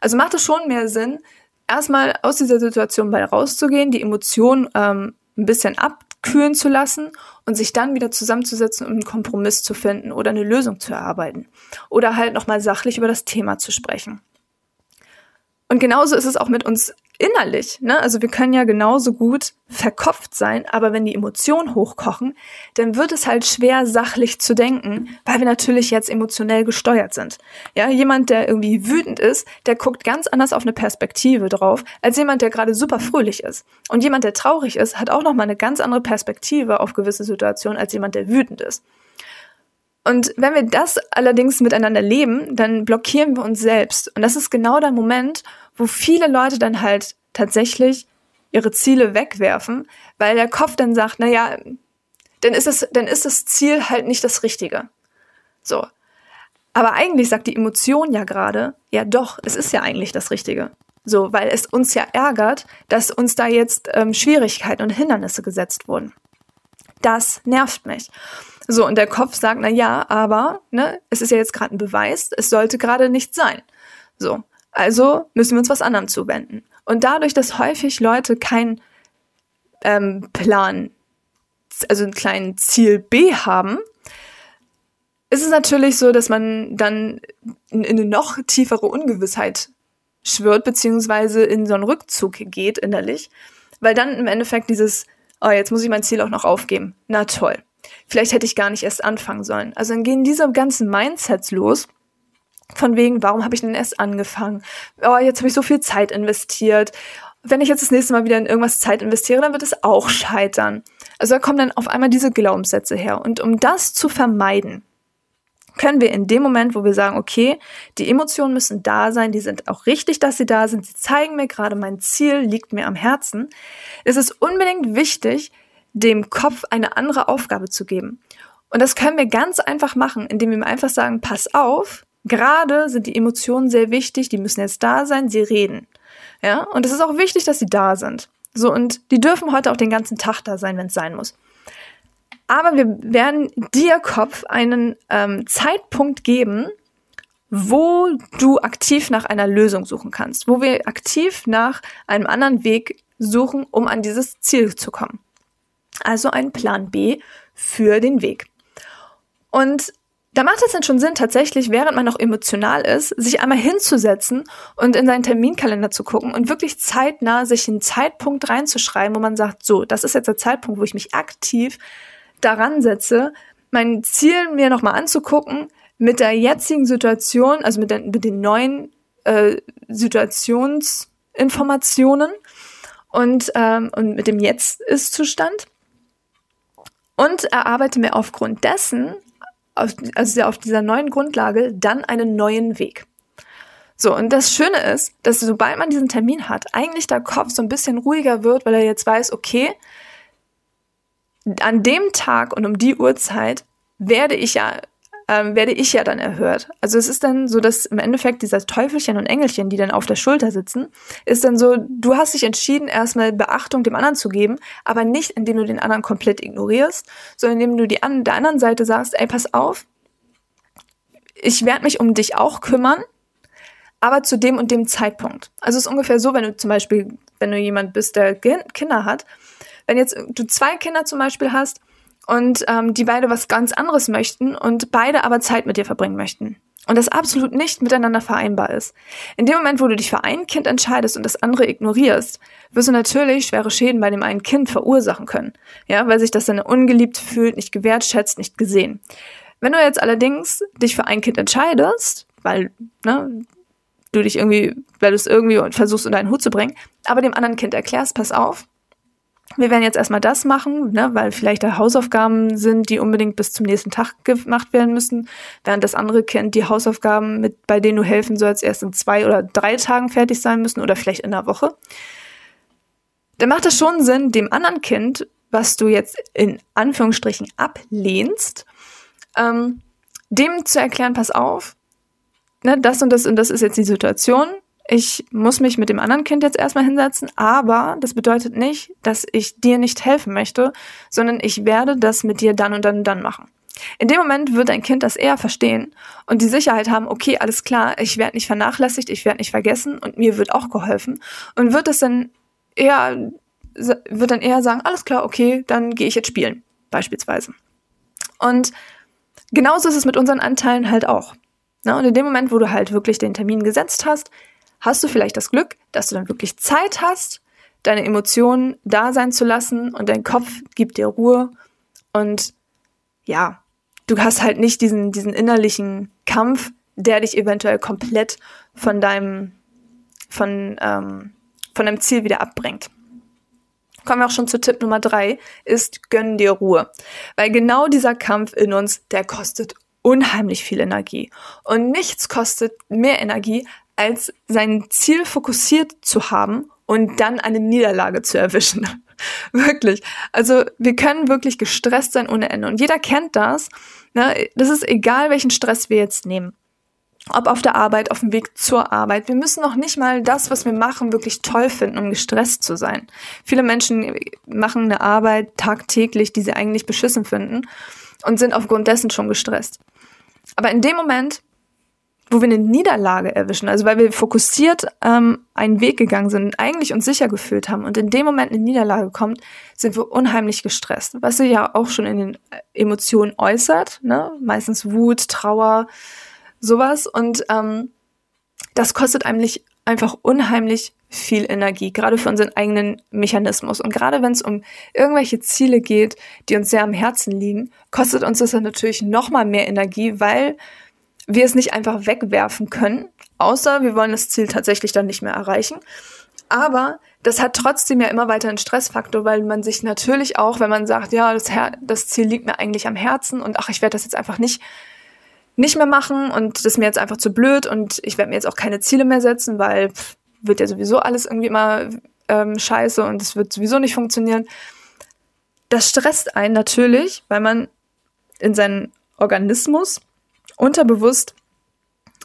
Also macht es schon mehr Sinn, erstmal aus dieser Situation bei rauszugehen, die Emotionen ähm, ein bisschen abkühlen zu lassen und sich dann wieder zusammenzusetzen, um einen Kompromiss zu finden oder eine Lösung zu erarbeiten. Oder halt nochmal sachlich über das Thema zu sprechen. Und genauso ist es auch mit uns innerlich. Ne? Also wir können ja genauso gut verkopft sein, aber wenn die Emotionen hochkochen, dann wird es halt schwer, sachlich zu denken, weil wir natürlich jetzt emotionell gesteuert sind. Ja, jemand, der irgendwie wütend ist, der guckt ganz anders auf eine Perspektive drauf, als jemand, der gerade super fröhlich ist. Und jemand, der traurig ist, hat auch nochmal eine ganz andere Perspektive auf gewisse Situationen, als jemand, der wütend ist. Und wenn wir das allerdings miteinander leben, dann blockieren wir uns selbst. Und das ist genau der Moment, wo viele Leute dann halt tatsächlich ihre Ziele wegwerfen, weil der Kopf dann sagt, na ja, dann ist es, dann ist das Ziel halt nicht das Richtige. So. Aber eigentlich sagt die Emotion ja gerade, ja doch, es ist ja eigentlich das Richtige. So, weil es uns ja ärgert, dass uns da jetzt ähm, Schwierigkeiten und Hindernisse gesetzt wurden. Das nervt mich. So, und der Kopf sagt, na ja, aber, ne, es ist ja jetzt gerade ein Beweis, es sollte gerade nicht sein. So. Also müssen wir uns was anderem zuwenden. Und dadurch, dass häufig Leute keinen ähm, Plan, also einen kleinen Ziel B haben, ist es natürlich so, dass man dann in, in eine noch tiefere Ungewissheit schwört, beziehungsweise in so einen Rückzug geht innerlich, weil dann im Endeffekt dieses, oh, jetzt muss ich mein Ziel auch noch aufgeben. Na toll. Vielleicht hätte ich gar nicht erst anfangen sollen. Also dann gehen diese ganzen Mindsets los. Von wegen, warum habe ich denn erst angefangen? Oh, jetzt habe ich so viel Zeit investiert. Wenn ich jetzt das nächste Mal wieder in irgendwas Zeit investiere, dann wird es auch scheitern. Also da kommen dann auf einmal diese Glaubenssätze her. Und um das zu vermeiden, können wir in dem Moment, wo wir sagen, okay, die Emotionen müssen da sein, die sind auch richtig, dass sie da sind, sie zeigen mir gerade, mein Ziel liegt mir am Herzen, ist es unbedingt wichtig, dem Kopf eine andere Aufgabe zu geben. Und das können wir ganz einfach machen, indem wir ihm einfach sagen, pass auf, gerade sind die Emotionen sehr wichtig, die müssen jetzt da sein, sie reden. Ja, und es ist auch wichtig, dass sie da sind. So, und die dürfen heute auch den ganzen Tag da sein, wenn es sein muss. Aber wir werden dir Kopf einen ähm, Zeitpunkt geben, wo du aktiv nach einer Lösung suchen kannst, wo wir aktiv nach einem anderen Weg suchen, um an dieses Ziel zu kommen. Also ein Plan B für den Weg. Und da macht es dann schon Sinn, tatsächlich, während man noch emotional ist, sich einmal hinzusetzen und in seinen Terminkalender zu gucken und wirklich zeitnah sich einen Zeitpunkt reinzuschreiben, wo man sagt, so, das ist jetzt der Zeitpunkt, wo ich mich aktiv daran setze, mein Ziel mir nochmal anzugucken, mit der jetzigen Situation, also mit, den, mit den neuen äh, Situationsinformationen und, ähm, und mit dem Jetzt-Ist-Zustand und erarbeite mir aufgrund dessen, also auf dieser neuen Grundlage, dann einen neuen Weg. So, und das Schöne ist, dass sobald man diesen Termin hat, eigentlich der Kopf so ein bisschen ruhiger wird, weil er jetzt weiß, okay, an dem Tag und um die Uhrzeit werde ich ja ähm, werde ich ja dann erhört. Also es ist dann so, dass im Endeffekt dieser Teufelchen und Engelchen, die dann auf der Schulter sitzen, ist dann so, du hast dich entschieden, erstmal Beachtung dem anderen zu geben, aber nicht, indem du den anderen komplett ignorierst, sondern indem du die an der anderen Seite sagst, ey, pass auf, ich werde mich um dich auch kümmern, aber zu dem und dem Zeitpunkt. Also es ist ungefähr so, wenn du zum Beispiel, wenn du jemand bist, der Kinder hat, wenn jetzt du zwei Kinder zum Beispiel hast und ähm, die beide was ganz anderes möchten und beide aber Zeit mit dir verbringen möchten und das absolut nicht miteinander vereinbar ist. In dem Moment, wo du dich für ein Kind entscheidest und das andere ignorierst, wirst du natürlich schwere Schäden bei dem einen Kind verursachen können, ja, weil sich das dann ungeliebt fühlt, nicht gewertschätzt, nicht gesehen. Wenn du jetzt allerdings dich für ein Kind entscheidest, weil ne, du dich irgendwie, weil du es irgendwie versuchst in deinen Hut zu bringen, aber dem anderen Kind erklärst, pass auf, wir werden jetzt erstmal das machen, ne, weil vielleicht da Hausaufgaben sind, die unbedingt bis zum nächsten Tag gemacht werden müssen, während das andere Kind die Hausaufgaben, mit, bei denen du helfen sollst, erst in zwei oder drei Tagen fertig sein müssen oder vielleicht in einer Woche. Dann macht es schon Sinn, dem anderen Kind, was du jetzt in Anführungsstrichen ablehnst, ähm, dem zu erklären, pass auf, ne, das und das und das ist jetzt die Situation. Ich muss mich mit dem anderen Kind jetzt erstmal hinsetzen, aber das bedeutet nicht, dass ich dir nicht helfen möchte, sondern ich werde das mit dir dann und dann und dann machen. In dem Moment wird dein Kind das eher verstehen und die Sicherheit haben, okay, alles klar, ich werde nicht vernachlässigt, ich werde nicht vergessen und mir wird auch geholfen und wird es dann eher, wird dann eher sagen, alles klar, okay, dann gehe ich jetzt spielen, beispielsweise. Und genauso ist es mit unseren Anteilen halt auch. Na, und in dem Moment, wo du halt wirklich den Termin gesetzt hast, hast du vielleicht das Glück, dass du dann wirklich Zeit hast, deine Emotionen da sein zu lassen und dein Kopf gibt dir Ruhe und ja, du hast halt nicht diesen, diesen innerlichen Kampf, der dich eventuell komplett von deinem, von, ähm, von deinem Ziel wieder abbringt. Kommen wir auch schon zu Tipp Nummer drei, ist gönn dir Ruhe. Weil genau dieser Kampf in uns, der kostet unheimlich viel Energie. Und nichts kostet mehr Energie, als sein Ziel fokussiert zu haben und dann eine Niederlage zu erwischen. wirklich. Also wir können wirklich gestresst sein ohne Ende. Und jeder kennt das. Ne? Das ist egal, welchen Stress wir jetzt nehmen. Ob auf der Arbeit, auf dem Weg zur Arbeit. Wir müssen noch nicht mal das, was wir machen, wirklich toll finden, um gestresst zu sein. Viele Menschen machen eine Arbeit tagtäglich, die sie eigentlich beschissen finden und sind aufgrund dessen schon gestresst. Aber in dem Moment, wo wir eine Niederlage erwischen, also weil wir fokussiert ähm, einen Weg gegangen sind, eigentlich uns sicher gefühlt haben und in dem Moment eine Niederlage kommt, sind wir unheimlich gestresst, was sich ja auch schon in den äh, Emotionen äußert, ne? meistens Wut, Trauer, sowas und ähm, das kostet eigentlich einfach unheimlich viel Energie, gerade für unseren eigenen Mechanismus. Und gerade wenn es um irgendwelche Ziele geht, die uns sehr am Herzen liegen, kostet uns das dann natürlich nochmal mehr Energie, weil wir es nicht einfach wegwerfen können, außer wir wollen das Ziel tatsächlich dann nicht mehr erreichen. Aber das hat trotzdem ja immer weiter einen Stressfaktor, weil man sich natürlich auch, wenn man sagt, ja, das, Her das Ziel liegt mir eigentlich am Herzen und ach, ich werde das jetzt einfach nicht nicht mehr machen und das ist mir jetzt einfach zu blöd und ich werde mir jetzt auch keine Ziele mehr setzen, weil pff, wird ja sowieso alles irgendwie immer ähm, scheiße und es wird sowieso nicht funktionieren. Das stresst einen natürlich, weil man in seinen Organismus unterbewusst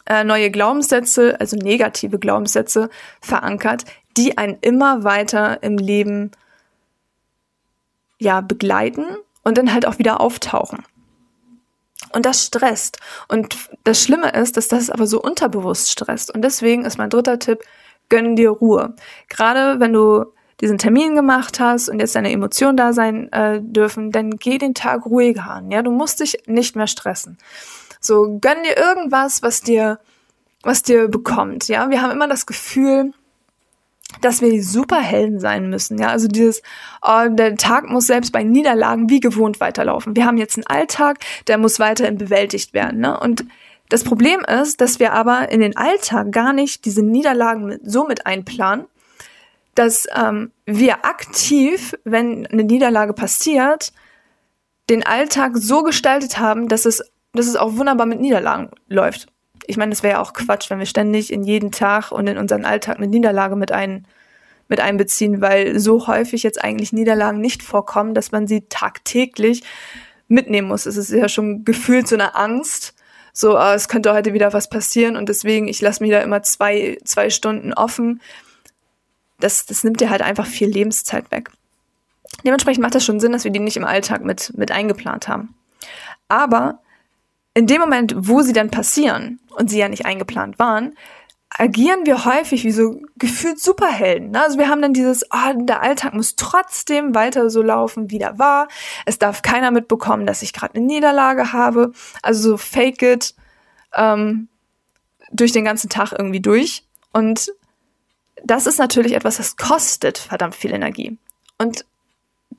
äh, neue Glaubenssätze, also negative Glaubenssätze verankert, die einen immer weiter im Leben ja begleiten und dann halt auch wieder auftauchen. Und das stresst. Und das Schlimme ist, dass das aber so unterbewusst stresst. Und deswegen ist mein dritter Tipp, gönn dir Ruhe. Gerade wenn du diesen Termin gemacht hast und jetzt deine Emotionen da sein äh, dürfen, dann geh den Tag ruhiger an. Ja, du musst dich nicht mehr stressen. So, gönn dir irgendwas, was dir, was dir bekommt. Ja, wir haben immer das Gefühl, dass wir die Superhelden sein müssen. Ja, also dieses, oh, der Tag muss selbst bei Niederlagen wie gewohnt weiterlaufen. Wir haben jetzt einen Alltag, der muss weiterhin bewältigt werden. Ne? Und das Problem ist, dass wir aber in den Alltag gar nicht diese Niederlagen mit, so mit einplanen, dass ähm, wir aktiv, wenn eine Niederlage passiert, den Alltag so gestaltet haben, dass es dass es auch wunderbar mit Niederlagen läuft. Ich meine, das wäre ja auch Quatsch, wenn wir ständig in jeden Tag und in unseren Alltag eine Niederlage mit, ein, mit einbeziehen, weil so häufig jetzt eigentlich Niederlagen nicht vorkommen, dass man sie tagtäglich mitnehmen muss. Es ist ja schon gefühlt so eine Angst, so, ah, es könnte heute wieder was passieren und deswegen, ich lasse mich da immer zwei, zwei Stunden offen. Das, das nimmt dir halt einfach viel Lebenszeit weg. Dementsprechend macht das schon Sinn, dass wir die nicht im Alltag mit, mit eingeplant haben. Aber in dem Moment, wo sie dann passieren und sie ja nicht eingeplant waren, agieren wir häufig wie so gefühlt Superhelden. Ne? Also wir haben dann dieses, oh, der Alltag muss trotzdem weiter so laufen, wie der war. Es darf keiner mitbekommen, dass ich gerade eine Niederlage habe. Also so fake it ähm, durch den ganzen Tag irgendwie durch. Und das ist natürlich etwas, das kostet verdammt viel Energie. Und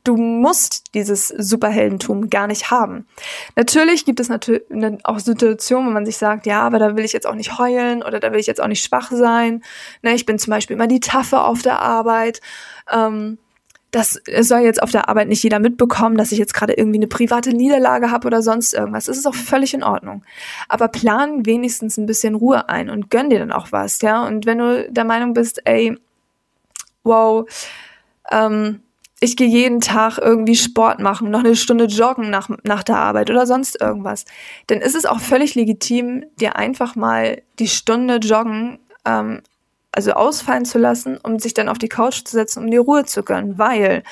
du musst dieses Superheldentum gar nicht haben. Natürlich gibt es natürlich ne, auch Situationen, wo man sich sagt, ja, aber da will ich jetzt auch nicht heulen oder da will ich jetzt auch nicht schwach sein. Ne, ich bin zum Beispiel immer die Taffe auf der Arbeit. Ähm, das soll jetzt auf der Arbeit nicht jeder mitbekommen, dass ich jetzt gerade irgendwie eine private Niederlage habe oder sonst irgendwas. Das ist auch völlig in Ordnung. Aber plan wenigstens ein bisschen Ruhe ein und gönn dir dann auch was, ja. Und wenn du der Meinung bist, ey, wow, ähm, ich gehe jeden Tag irgendwie Sport machen, noch eine Stunde joggen nach, nach der Arbeit oder sonst irgendwas, dann ist es auch völlig legitim, dir einfach mal die Stunde joggen, ähm, also ausfallen zu lassen, um sich dann auf die Couch zu setzen, um die Ruhe zu gönnen, weil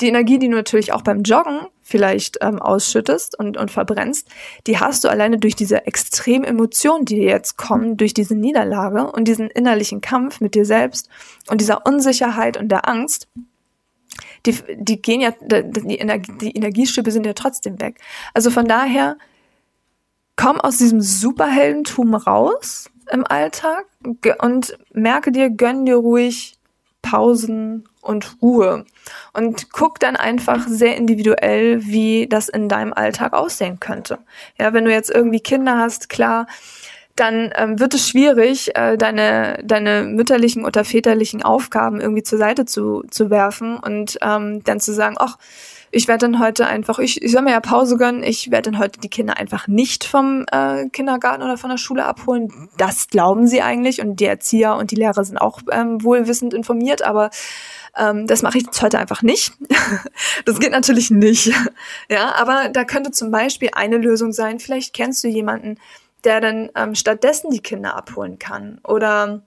die Energie, die du natürlich auch beim Joggen vielleicht ähm, ausschüttest und, und verbrennst, die hast du alleine durch diese extremen Emotionen, die dir jetzt kommen, durch diese Niederlage und diesen innerlichen Kampf mit dir selbst und dieser Unsicherheit und der Angst, die, die gehen ja, die, Energie, die Energiestübe sind ja trotzdem weg. Also von daher, komm aus diesem Superheldentum raus im Alltag und merke dir, gönn dir ruhig Pausen und Ruhe. Und guck dann einfach sehr individuell, wie das in deinem Alltag aussehen könnte. Ja, wenn du jetzt irgendwie Kinder hast, klar, dann ähm, wird es schwierig, äh, deine, deine mütterlichen oder väterlichen Aufgaben irgendwie zur Seite zu, zu werfen und ähm, dann zu sagen, ach, ich werde dann heute einfach, ich, ich soll mir ja Pause gönnen, ich werde dann heute die Kinder einfach nicht vom äh, Kindergarten oder von der Schule abholen. Das glauben sie eigentlich und die Erzieher und die Lehrer sind auch ähm, wohlwissend informiert, aber ähm, das mache ich jetzt heute einfach nicht. das geht natürlich nicht. ja, aber da könnte zum Beispiel eine Lösung sein, vielleicht kennst du jemanden, der dann ähm, stattdessen die Kinder abholen kann. Oder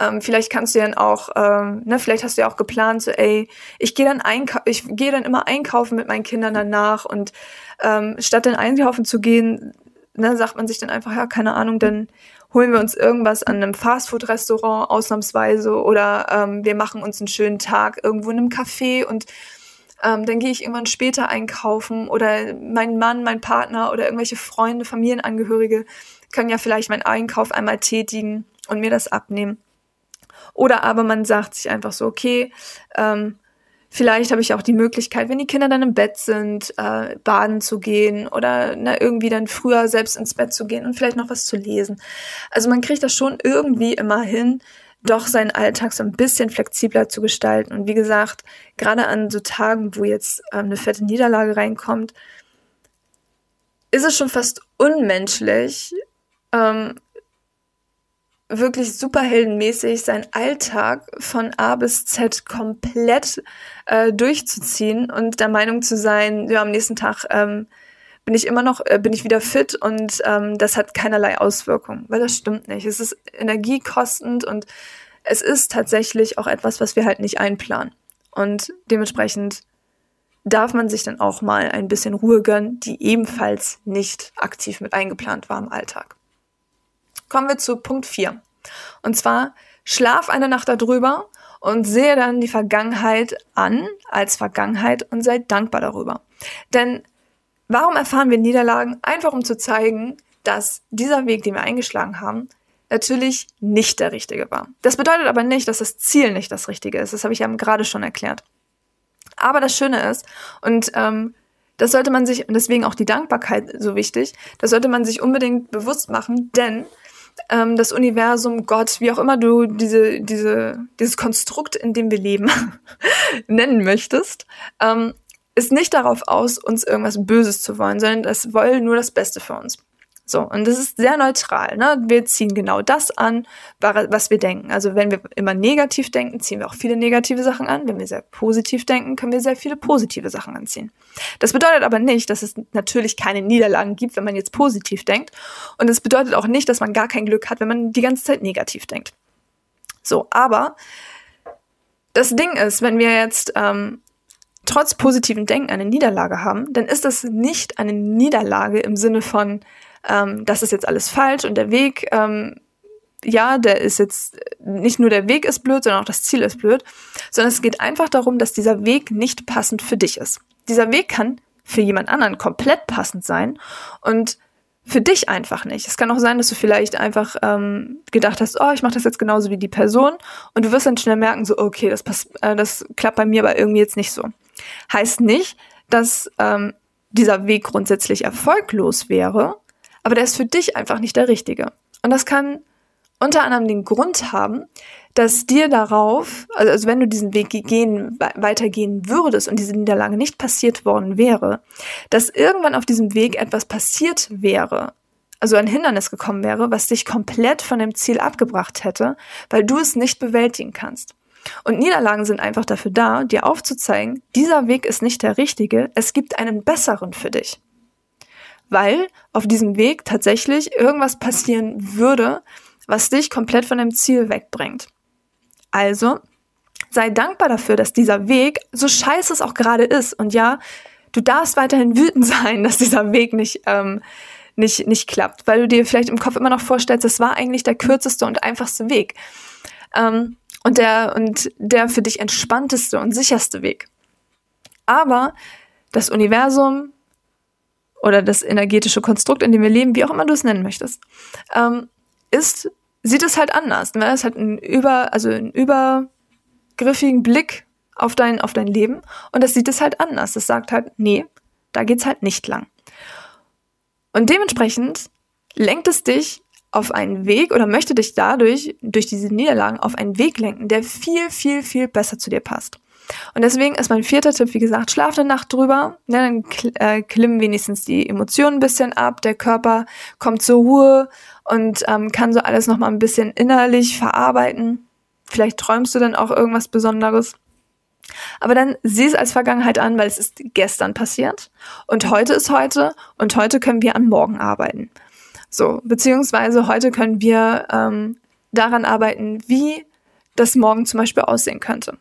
ähm, vielleicht kannst du dann auch, ähm, ne, vielleicht hast du ja auch geplant, so, ey, ich gehe dann einkaufen, ich gehe dann immer einkaufen mit meinen Kindern danach und ähm, statt dann einkaufen zu gehen, ne, sagt man sich dann einfach, ja, keine Ahnung, dann holen wir uns irgendwas an einem Fastfood-Restaurant ausnahmsweise oder ähm, wir machen uns einen schönen Tag irgendwo in einem Café und ähm, dann gehe ich irgendwann später einkaufen oder mein Mann, mein Partner oder irgendwelche Freunde, Familienangehörige können ja vielleicht meinen Einkauf einmal tätigen und mir das abnehmen. Oder aber man sagt sich einfach so, okay, ähm, vielleicht habe ich auch die Möglichkeit, wenn die Kinder dann im Bett sind, äh, baden zu gehen oder na, irgendwie dann früher selbst ins Bett zu gehen und vielleicht noch was zu lesen. Also man kriegt das schon irgendwie immer hin, doch seinen Alltag so ein bisschen flexibler zu gestalten. Und wie gesagt, gerade an so Tagen, wo jetzt ähm, eine fette Niederlage reinkommt, ist es schon fast unmenschlich, ähm, wirklich superheldenmäßig seinen Alltag von A bis Z komplett äh, durchzuziehen und der Meinung zu sein, ja, am nächsten Tag ähm, bin ich immer noch, äh, bin ich wieder fit und ähm, das hat keinerlei Auswirkungen, weil das stimmt nicht. Es ist energiekostend und es ist tatsächlich auch etwas, was wir halt nicht einplanen. Und dementsprechend darf man sich dann auch mal ein bisschen Ruhe gönnen, die ebenfalls nicht aktiv mit eingeplant war im Alltag. Kommen wir zu Punkt 4. Und zwar schlaf eine Nacht darüber und sehe dann die Vergangenheit an als Vergangenheit und sei dankbar darüber. Denn Warum erfahren wir Niederlagen? Einfach um zu zeigen, dass dieser Weg, den wir eingeschlagen haben, natürlich nicht der richtige war. Das bedeutet aber nicht, dass das Ziel nicht das Richtige ist. Das habe ich ja gerade schon erklärt. Aber das Schöne ist, und ähm, das sollte man sich, und deswegen auch die Dankbarkeit so wichtig, das sollte man sich unbedingt bewusst machen, denn ähm, das Universum, Gott, wie auch immer du diese, diese, dieses Konstrukt, in dem wir leben, nennen möchtest, ähm, ist nicht darauf aus, uns irgendwas Böses zu wollen, sondern das wollen nur das Beste für uns. So, und das ist sehr neutral. Ne? Wir ziehen genau das an, was wir denken. Also wenn wir immer negativ denken, ziehen wir auch viele negative Sachen an. Wenn wir sehr positiv denken, können wir sehr viele positive Sachen anziehen. Das bedeutet aber nicht, dass es natürlich keine Niederlagen gibt, wenn man jetzt positiv denkt. Und es bedeutet auch nicht, dass man gar kein Glück hat, wenn man die ganze Zeit negativ denkt. So, aber das Ding ist, wenn wir jetzt ähm, trotz positiven Denken eine Niederlage haben, dann ist das nicht eine Niederlage im Sinne von, ähm, das ist jetzt alles falsch und der Weg, ähm, ja, der ist jetzt, nicht nur der Weg ist blöd, sondern auch das Ziel ist blöd, sondern es geht einfach darum, dass dieser Weg nicht passend für dich ist. Dieser Weg kann für jemand anderen komplett passend sein und für dich einfach nicht. Es kann auch sein, dass du vielleicht einfach ähm, gedacht hast, oh, ich mache das jetzt genauso wie die Person und du wirst dann schnell merken, so, okay, das, pass äh, das klappt bei mir aber irgendwie jetzt nicht so. Heißt nicht, dass ähm, dieser Weg grundsätzlich erfolglos wäre, aber der ist für dich einfach nicht der richtige. Und das kann unter anderem den Grund haben, dass dir darauf, also, also wenn du diesen Weg gehen, weitergehen würdest und diese Niederlage nicht passiert worden wäre, dass irgendwann auf diesem Weg etwas passiert wäre, also ein Hindernis gekommen wäre, was dich komplett von dem Ziel abgebracht hätte, weil du es nicht bewältigen kannst. Und Niederlagen sind einfach dafür da, dir aufzuzeigen, dieser Weg ist nicht der richtige, es gibt einen besseren für dich weil auf diesem Weg tatsächlich irgendwas passieren würde, was dich komplett von dem Ziel wegbringt. Also sei dankbar dafür, dass dieser Weg, so scheiße es auch gerade ist, und ja, du darfst weiterhin wütend sein, dass dieser Weg nicht, ähm, nicht, nicht klappt, weil du dir vielleicht im Kopf immer noch vorstellst, das war eigentlich der kürzeste und einfachste Weg. Ähm, und der, und der für dich entspannteste und sicherste Weg. Aber das Universum, oder das energetische Konstrukt, in dem wir leben, wie auch immer du es nennen möchtest, ähm, ist, sieht es halt anders. Ne? Es hat einen über, also einen übergriffigen Blick auf dein, auf dein Leben und das sieht es halt anders. Das sagt halt, nee, da geht's halt nicht lang. Und dementsprechend lenkt es dich auf einen Weg oder möchte dich dadurch, durch diese Niederlagen, auf einen Weg lenken, der viel, viel, viel besser zu dir passt. Und deswegen ist mein vierter Tipp, wie gesagt, schlaf eine Nacht drüber. Ne, dann äh, klimmen wenigstens die Emotionen ein bisschen ab, der Körper kommt zur Ruhe und ähm, kann so alles nochmal ein bisschen innerlich verarbeiten. Vielleicht träumst du dann auch irgendwas Besonderes. Aber dann sieh es als Vergangenheit an, weil es ist gestern passiert und heute ist heute und heute können wir an morgen arbeiten. So, beziehungsweise heute können wir ähm, daran arbeiten, wie das morgen zum Beispiel aussehen könnte.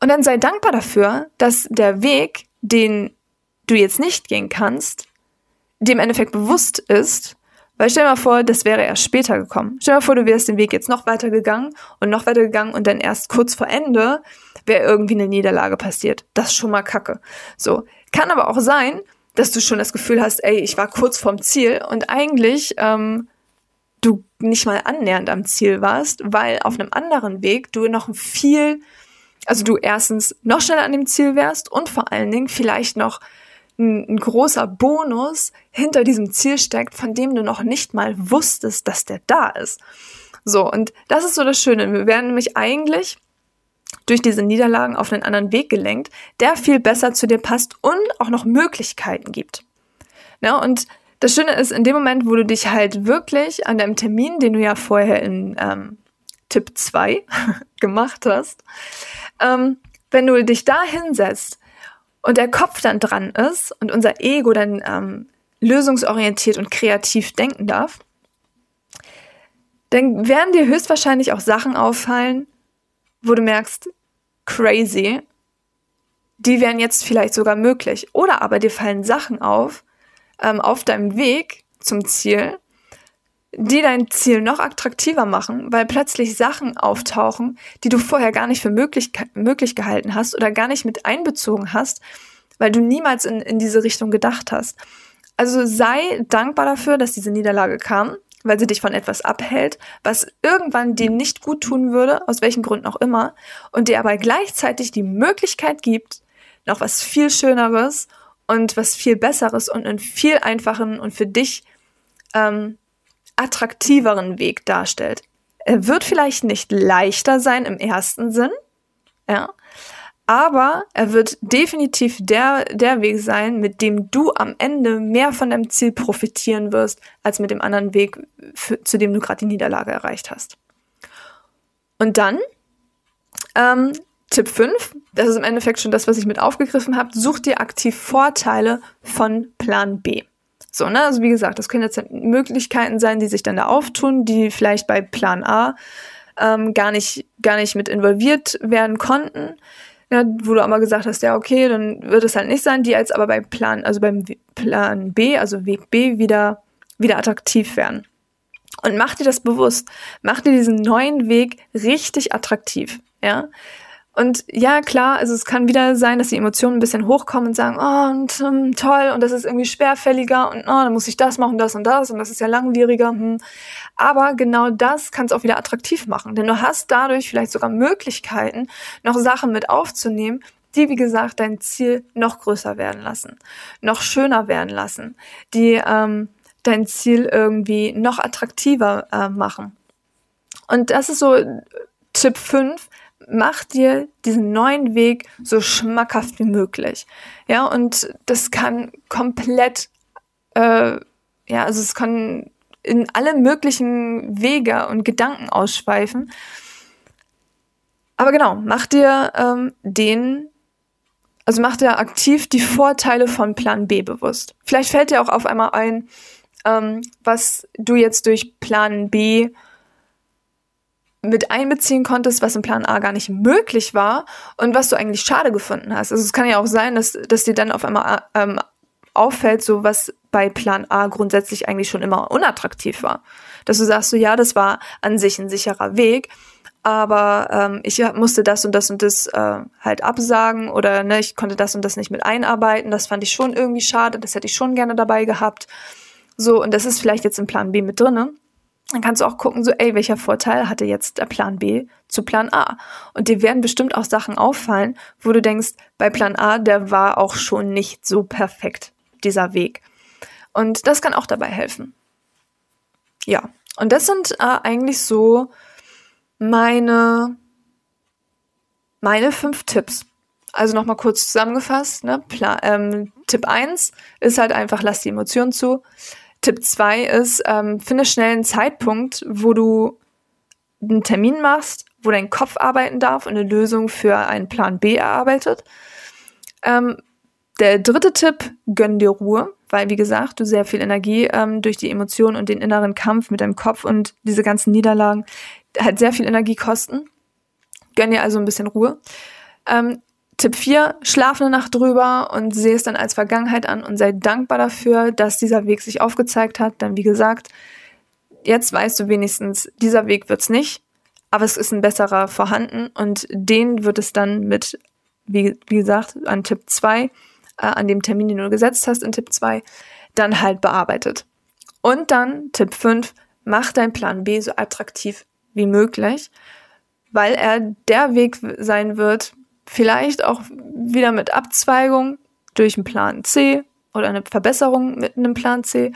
Und dann sei dankbar dafür, dass der Weg, den du jetzt nicht gehen kannst, dem Endeffekt bewusst ist, weil stell dir mal vor, das wäre erst später gekommen. Stell dir mal vor, du wärst den Weg jetzt noch weiter gegangen und noch weiter gegangen und dann erst kurz vor Ende wäre irgendwie eine Niederlage passiert. Das ist schon mal kacke. So. Kann aber auch sein, dass du schon das Gefühl hast, ey, ich war kurz vorm Ziel und eigentlich ähm, du nicht mal annähernd am Ziel warst, weil auf einem anderen Weg du noch viel also du erstens noch schneller an dem Ziel wärst und vor allen Dingen vielleicht noch ein, ein, großer Bonus hinter diesem Ziel steckt, von dem du noch nicht mal wusstest, dass der da ist. So, und das ist so das Schöne. Wir werden nämlich eigentlich durch diese Niederlagen auf einen anderen Weg gelenkt, der viel besser zu dir passt und auch noch Möglichkeiten gibt. Ja, und das Schöne ist, in dem Moment, wo du dich halt wirklich an deinem Termin, den du ja vorher in ähm, Tipp 2 gemacht hast, ähm, wenn du dich da hinsetzt und der Kopf dann dran ist und unser Ego dann ähm, lösungsorientiert und kreativ denken darf, dann werden dir höchstwahrscheinlich auch Sachen auffallen, wo du merkst, crazy, die wären jetzt vielleicht sogar möglich. Oder aber dir fallen Sachen auf, ähm, auf deinem Weg zum Ziel, die dein Ziel noch attraktiver machen, weil plötzlich Sachen auftauchen, die du vorher gar nicht für möglich, möglich gehalten hast oder gar nicht mit einbezogen hast, weil du niemals in, in diese Richtung gedacht hast. Also sei dankbar dafür, dass diese Niederlage kam, weil sie dich von etwas abhält, was irgendwann dir nicht gut tun würde, aus welchen Gründen auch immer, und dir aber gleichzeitig die Möglichkeit gibt, noch was viel Schöneres und was viel Besseres und einen viel einfachen und für dich ähm, attraktiveren Weg darstellt. Er wird vielleicht nicht leichter sein im ersten Sinn, ja, aber er wird definitiv der, der Weg sein, mit dem du am Ende mehr von deinem Ziel profitieren wirst, als mit dem anderen Weg, für, zu dem du gerade die Niederlage erreicht hast. Und dann, ähm, Tipp 5, das ist im Endeffekt schon das, was ich mit aufgegriffen habe, such dir aktiv Vorteile von Plan B. So, ne, also wie gesagt, das können jetzt Möglichkeiten sein, die sich dann da auftun, die vielleicht bei Plan A ähm, gar nicht, gar nicht mit involviert werden konnten ja, wo du aber gesagt hast, ja, okay, dann wird es halt nicht sein, die als aber beim Plan, also beim Plan B, also Weg B, wieder, wieder attraktiv werden. Und mach dir das bewusst. Mach dir diesen neuen Weg richtig attraktiv, ja. Und ja, klar, also es kann wieder sein, dass die Emotionen ein bisschen hochkommen und sagen, oh, und, um, toll, und das ist irgendwie schwerfälliger und oh, dann muss ich das machen, das und das und das ist ja langwieriger. Hm. Aber genau das kann es auch wieder attraktiv machen, denn du hast dadurch vielleicht sogar Möglichkeiten, noch Sachen mit aufzunehmen, die, wie gesagt, dein Ziel noch größer werden lassen, noch schöner werden lassen, die ähm, dein Ziel irgendwie noch attraktiver äh, machen. Und das ist so Tipp 5, mach dir diesen neuen Weg so schmackhaft wie möglich. Ja, und das kann komplett, äh, ja, also es kann in alle möglichen Wege und Gedanken ausschweifen. Aber genau, mach dir ähm, den, also mach dir aktiv die Vorteile von Plan B bewusst. Vielleicht fällt dir auch auf einmal ein, ähm, was du jetzt durch Plan B mit einbeziehen konntest, was im Plan A gar nicht möglich war und was du eigentlich schade gefunden hast. Also es kann ja auch sein, dass, dass dir dann auf einmal ähm, auffällt, so was bei Plan A grundsätzlich eigentlich schon immer unattraktiv war. Dass du sagst, so ja, das war an sich ein sicherer Weg, aber ähm, ich musste das und das und das äh, halt absagen oder ne, ich konnte das und das nicht mit einarbeiten. Das fand ich schon irgendwie schade, das hätte ich schon gerne dabei gehabt. So, und das ist vielleicht jetzt im Plan B mit drinne dann kannst du auch gucken, so, ey, welcher Vorteil hatte jetzt der Plan B zu Plan A? Und dir werden bestimmt auch Sachen auffallen, wo du denkst, bei Plan A, der war auch schon nicht so perfekt, dieser Weg. Und das kann auch dabei helfen. Ja, und das sind äh, eigentlich so meine, meine fünf Tipps. Also nochmal kurz zusammengefasst. Ne? Pla ähm, Tipp 1 ist halt einfach, lass die Emotionen zu. Tipp 2 ist, ähm, finde schnell einen Zeitpunkt, wo du einen Termin machst, wo dein Kopf arbeiten darf und eine Lösung für einen Plan B erarbeitet. Ähm, der dritte Tipp, gönn dir Ruhe, weil wie gesagt, du sehr viel Energie ähm, durch die Emotionen und den inneren Kampf mit deinem Kopf und diese ganzen Niederlagen halt sehr viel Energie kosten. Gönn dir also ein bisschen Ruhe. Ähm, Tipp 4, schlaf eine Nacht drüber und sehe es dann als Vergangenheit an und sei dankbar dafür, dass dieser Weg sich aufgezeigt hat. Denn wie gesagt, jetzt weißt du wenigstens, dieser Weg wird's nicht, aber es ist ein besserer vorhanden und den wird es dann mit, wie, wie gesagt, an Tipp 2, äh, an dem Termin, den du gesetzt hast in Tipp 2, dann halt bearbeitet. Und dann Tipp 5, mach dein Plan B so attraktiv wie möglich, weil er der Weg sein wird, Vielleicht auch wieder mit Abzweigung durch einen Plan C oder eine Verbesserung mit einem Plan C,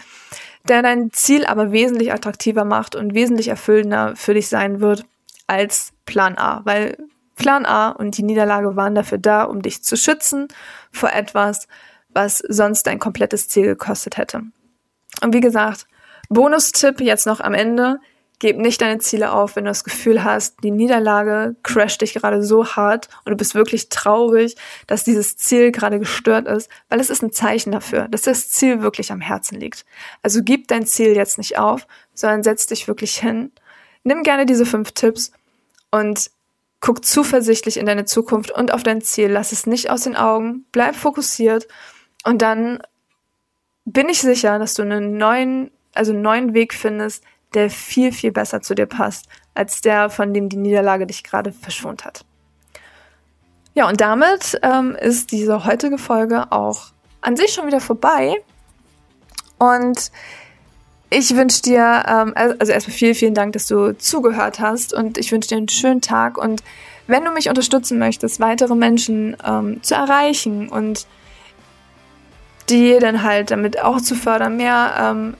der dein Ziel aber wesentlich attraktiver macht und wesentlich erfüllender für dich sein wird als Plan A, weil Plan A und die Niederlage waren dafür da, um dich zu schützen vor etwas, was sonst dein komplettes Ziel gekostet hätte. Und wie gesagt, Bonustipp jetzt noch am Ende. Gib nicht deine Ziele auf, wenn du das Gefühl hast, die Niederlage crasht dich gerade so hart und du bist wirklich traurig, dass dieses Ziel gerade gestört ist, weil es ist ein Zeichen dafür, dass das Ziel wirklich am Herzen liegt. Also gib dein Ziel jetzt nicht auf, sondern setz dich wirklich hin. Nimm gerne diese fünf Tipps und guck zuversichtlich in deine Zukunft und auf dein Ziel. Lass es nicht aus den Augen. Bleib fokussiert und dann bin ich sicher, dass du einen neuen, also einen neuen Weg findest, der viel, viel besser zu dir passt, als der, von dem die Niederlage dich gerade verschont hat. Ja, und damit ähm, ist diese heutige Folge auch an sich schon wieder vorbei. Und ich wünsche dir, ähm, also erstmal vielen, vielen Dank, dass du zugehört hast und ich wünsche dir einen schönen Tag. Und wenn du mich unterstützen möchtest, weitere Menschen ähm, zu erreichen und die dann halt damit auch zu fördern, mehr ähm,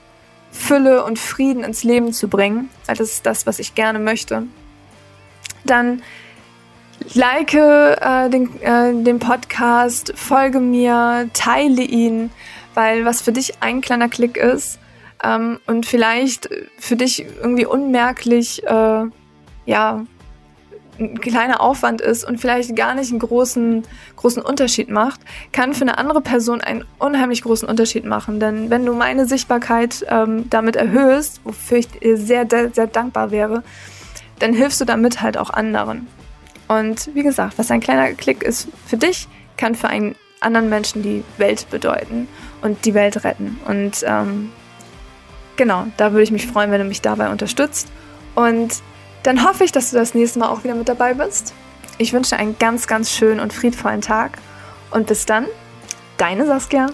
Fülle und Frieden ins Leben zu bringen, weil das ist das, was ich gerne möchte, dann Like äh, den, äh, den Podcast, folge mir, teile ihn, weil was für dich ein kleiner Klick ist ähm, und vielleicht für dich irgendwie unmerklich, äh, ja, ein kleiner Aufwand ist und vielleicht gar nicht einen großen, großen Unterschied macht, kann für eine andere Person einen unheimlich großen Unterschied machen. Denn wenn du meine Sichtbarkeit ähm, damit erhöhst, wofür ich dir sehr, sehr, sehr dankbar wäre, dann hilfst du damit halt auch anderen. Und wie gesagt, was ein kleiner Klick ist für dich, kann für einen anderen Menschen die Welt bedeuten und die Welt retten. Und ähm, genau, da würde ich mich freuen, wenn du mich dabei unterstützt. Und dann hoffe ich, dass du das nächste Mal auch wieder mit dabei bist. Ich wünsche einen ganz, ganz schönen und friedvollen Tag. Und bis dann, deine Saskia.